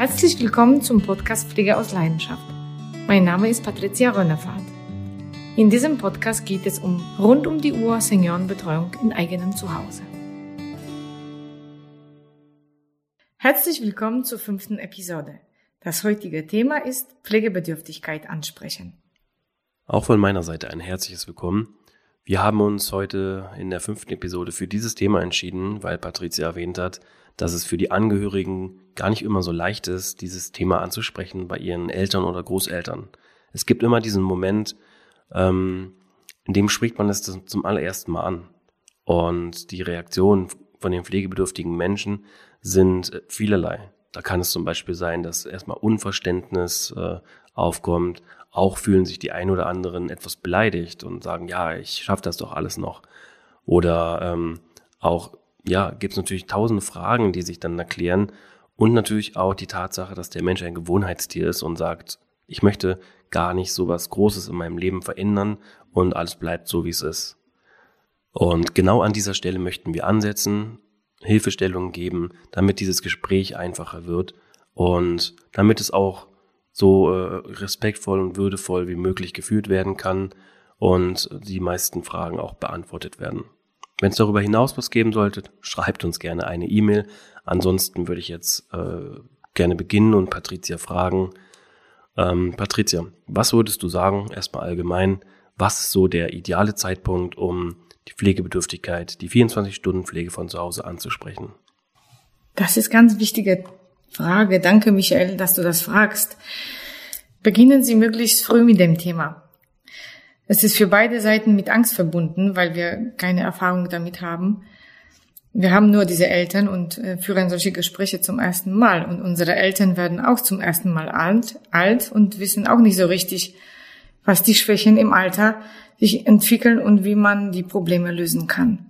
Herzlich willkommen zum Podcast Pflege aus Leidenschaft. Mein Name ist Patricia Rönnefahrt. In diesem Podcast geht es um rund um die Uhr Seniorenbetreuung in eigenem Zuhause. Herzlich willkommen zur fünften Episode. Das heutige Thema ist Pflegebedürftigkeit ansprechen. Auch von meiner Seite ein herzliches Willkommen. Wir haben uns heute in der fünften Episode für dieses Thema entschieden, weil Patricia erwähnt hat, dass es für die Angehörigen gar nicht immer so leicht ist, dieses Thema anzusprechen bei ihren Eltern oder Großeltern. Es gibt immer diesen Moment, ähm, in dem spricht man es zum allerersten Mal an. Und die Reaktionen von den pflegebedürftigen Menschen sind vielerlei. Da kann es zum Beispiel sein, dass erstmal Unverständnis äh, aufkommt. Auch fühlen sich die ein oder anderen etwas beleidigt und sagen, ja, ich schaffe das doch alles noch. Oder ähm, auch, ja, gibt es natürlich tausende Fragen, die sich dann erklären. Und natürlich auch die Tatsache, dass der Mensch ein Gewohnheitstier ist und sagt, ich möchte gar nicht so was Großes in meinem Leben verändern und alles bleibt so, wie es ist. Und genau an dieser Stelle möchten wir ansetzen Hilfestellungen geben, damit dieses Gespräch einfacher wird und damit es auch so äh, respektvoll und würdevoll wie möglich geführt werden kann und die meisten Fragen auch beantwortet werden. Wenn es darüber hinaus was geben sollte, schreibt uns gerne eine E-Mail. Ansonsten würde ich jetzt äh, gerne beginnen und Patricia fragen. Ähm, Patricia, was würdest du sagen, erstmal allgemein, was ist so der ideale Zeitpunkt, um die Pflegebedürftigkeit, die 24-Stunden-Pflege von zu Hause anzusprechen? Das ist ganz wichtige Frage. Danke, Michael, dass du das fragst. Beginnen Sie möglichst früh mit dem Thema. Es ist für beide Seiten mit Angst verbunden, weil wir keine Erfahrung damit haben. Wir haben nur diese Eltern und äh, führen solche Gespräche zum ersten Mal. Und unsere Eltern werden auch zum ersten Mal alt, alt und wissen auch nicht so richtig, was die Schwächen im Alter sich entwickeln und wie man die Probleme lösen kann.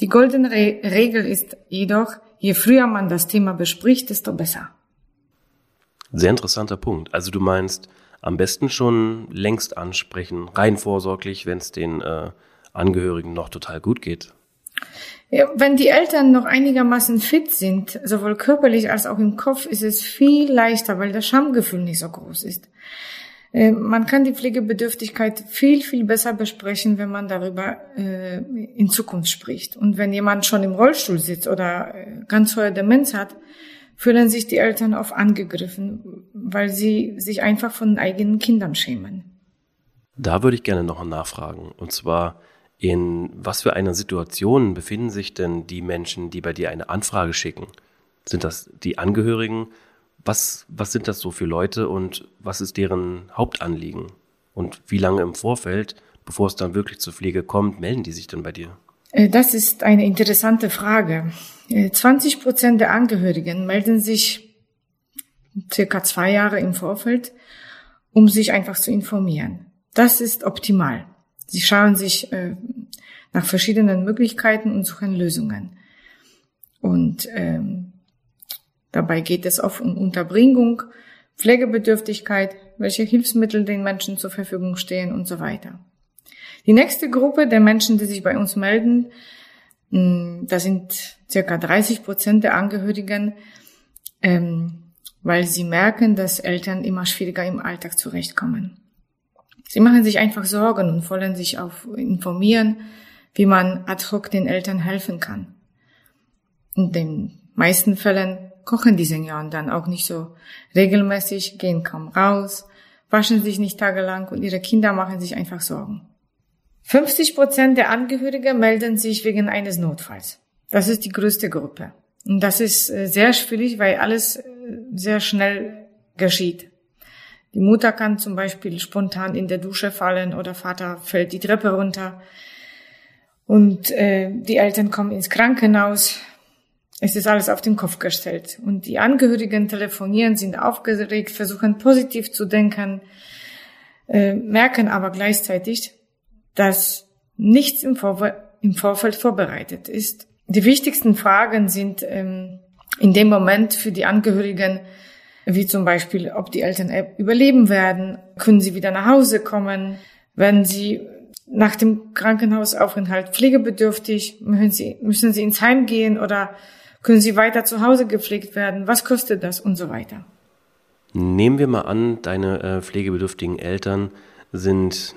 Die goldene Re Regel ist jedoch, je früher man das Thema bespricht, desto besser. Sehr interessanter Punkt. Also du meinst, am besten schon längst ansprechen, rein vorsorglich, wenn es den äh, Angehörigen noch total gut geht. Ja, wenn die Eltern noch einigermaßen fit sind, sowohl körperlich als auch im Kopf, ist es viel leichter, weil das Schamgefühl nicht so groß ist. Äh, man kann die Pflegebedürftigkeit viel, viel besser besprechen, wenn man darüber äh, in Zukunft spricht. Und wenn jemand schon im Rollstuhl sitzt oder äh, ganz hohe Demenz hat, fühlen sich die Eltern oft angegriffen, weil sie sich einfach von eigenen Kindern schämen. Da würde ich gerne noch nachfragen. Und zwar, in was für einer Situation befinden sich denn die Menschen, die bei dir eine Anfrage schicken? Sind das die Angehörigen was, was sind das so für Leute und was ist deren Hauptanliegen? Und wie lange im Vorfeld, bevor es dann wirklich zur Pflege kommt, melden die sich denn bei dir? Äh, das ist eine interessante Frage. 20 äh, Prozent der Angehörigen melden sich circa zwei Jahre im Vorfeld, um sich einfach zu informieren. Das ist optimal. Sie schauen sich äh, nach verschiedenen Möglichkeiten und suchen Lösungen. Und ähm, Dabei geht es oft um Unterbringung, Pflegebedürftigkeit, welche Hilfsmittel den Menschen zur Verfügung stehen und so weiter. Die nächste Gruppe der Menschen, die sich bei uns melden, hm, da sind circa 30 Prozent der Angehörigen, ähm, weil sie merken, dass Eltern immer schwieriger im Alltag zurechtkommen. Sie machen sich einfach Sorgen und wollen sich auch informieren, wie man ad hoc den Eltern helfen kann. In den meisten Fällen kochen die Senioren dann auch nicht so regelmäßig, gehen kaum raus, waschen sich nicht tagelang und ihre Kinder machen sich einfach Sorgen. 50 Prozent der Angehörigen melden sich wegen eines Notfalls. Das ist die größte Gruppe. Und das ist äh, sehr schwierig, weil alles äh, sehr schnell geschieht. Die Mutter kann zum Beispiel spontan in der Dusche fallen oder Vater fällt die Treppe runter. Und äh, die Eltern kommen ins Krankenhaus, es ist alles auf den Kopf gestellt. Und die Angehörigen telefonieren, sind aufgeregt, versuchen positiv zu denken, äh, merken aber gleichzeitig, dass nichts im, Vorfeld, im Vorfeld vorbereitet ist. Die wichtigsten Fragen sind ähm, in dem Moment für die Angehörigen, wie zum Beispiel, ob die Eltern überleben werden, können sie wieder nach Hause kommen, werden sie nach dem Krankenhausaufenthalt pflegebedürftig, müssen sie, müssen sie ins Heim gehen oder Können sie weiter zu Hause gepflegt werden? Was kostet das? Und so weiter. Nehmen wir mal an, deine äh, pflegebedürftigen Eltern sind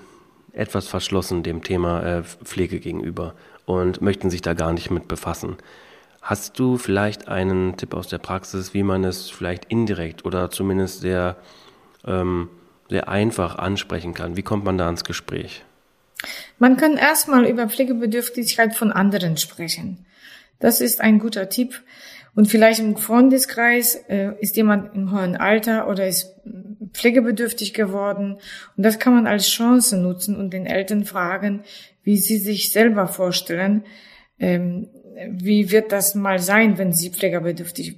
etwas verschlossen dem Thema äh, Pflege gegenüber und möchten sich da gar nicht mit befassen. Hast du vielleicht einen Tipp aus der Praxis, wie man es vielleicht indirekt oder zumindest sehr, ähm, sehr einfach ansprechen kann? Wie kommt man da ins Gespräch? Man kann erstmal über Pflegebedürftigkeit von anderen sprechen. Das ist ein guter Tipp. Und vielleicht im Freundeskreis äh, ist jemand im hohen Alter oder ist pflegebedürftig geworden. Und das kann man als Chance nutzen und den Eltern fragen, wie sie sich selber vorstellen, ähm, wie wird das mal sein, wenn sie pflegebedürftig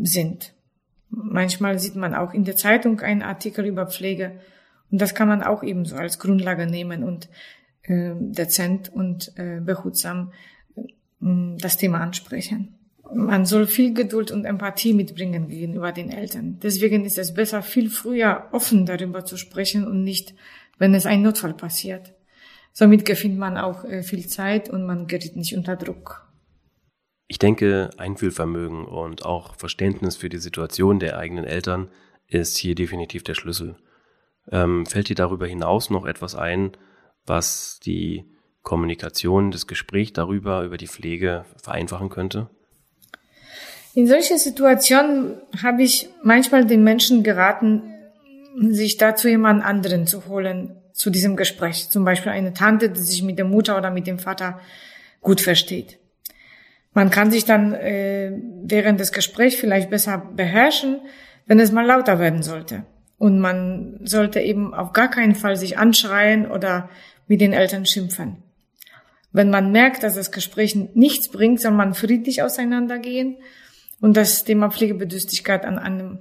sind. Manchmal sieht man auch in der Zeitung einen Artikel über Pflege und das kann man auch ebenso als Grundlage nehmen und äh, dezent und äh, behutsam das Thema ansprechen. Man soll viel Geduld und Empathie mitbringen gegenüber den Eltern. Deswegen ist es besser, viel früher offen darüber zu sprechen und nicht, wenn es ein Notfall passiert. Somit gewinnt man auch äh, viel Zeit und man gerät nicht unter Druck. Ich denke, Einfühlvermögen und auch Verständnis für die Situation der eigenen Eltern ist hier definitiv der Schlüssel. Ähm, fällt dir darüber hinaus noch etwas ein, was die Kommunikation, das Gespräch darüber, über die Pflege vereinfachen könnte? In solchen Situationen habe ich manchmal den Menschen geraten, sich dazu jemand anderen zu holen zu diesem Gespräch. Zum Beispiel eine Tante, die sich mit der Mutter oder mit dem Vater gut versteht. Man kann sich dann äh, während des Gesprächs vielleicht besser beherrschen, wenn es mal lauter werden sollte. Und man sollte eben auf gar keinen Fall sich anschreien oder mit den Eltern schimpfen. Wenn man merkt, dass das Gespräch nichts bringt, soll man friedlich auseinandergehen und das Thema Pflegebedürftigkeit an einem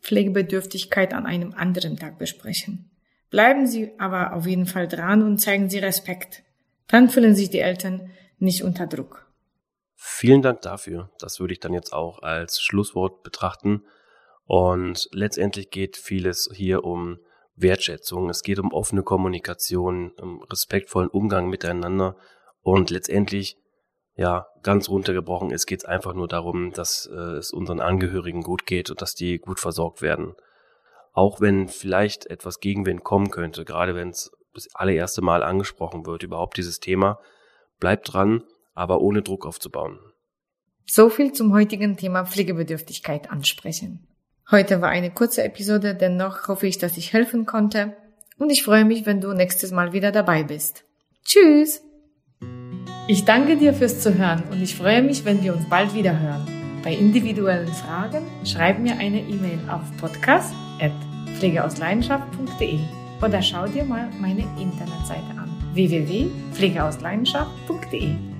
Pflegebedürftigkeit an einem anderen Tag besprechen. Bleiben Sie aber auf jeden Fall dran und zeigen Sie Respekt. Dann fühlen sich die Eltern nicht unter Druck. Vielen Dank dafür. Das würde ich dann jetzt auch als Schlusswort betrachten. Und letztendlich geht vieles hier um Wertschätzung. Es geht um offene Kommunikation, um respektvollen Umgang miteinander. Und letztendlich, ja, ganz runtergebrochen es geht einfach nur darum, dass äh, es unseren Angehörigen gut geht und dass die gut versorgt werden. Auch wenn vielleicht etwas Gegenwind kommen könnte, gerade wenn es das allererste Mal angesprochen wird, überhaupt dieses Thema, bleibt dran aber ohne Druck aufzubauen. So viel zum heutigen Thema Pflegebedürftigkeit ansprechen. Heute war eine kurze Episode, dennoch hoffe ich, dass ich helfen konnte und ich freue mich, wenn du nächstes Mal wieder dabei bist. Tschüss! Ich danke dir fürs Zuhören und ich freue mich, wenn wir uns bald wieder hören. Bei individuellen Fragen schreib mir eine E-Mail auf podcast.pflegeausleidenschaft.de oder schau dir mal meine Internetseite an www.pflegeausleidenschaft.de.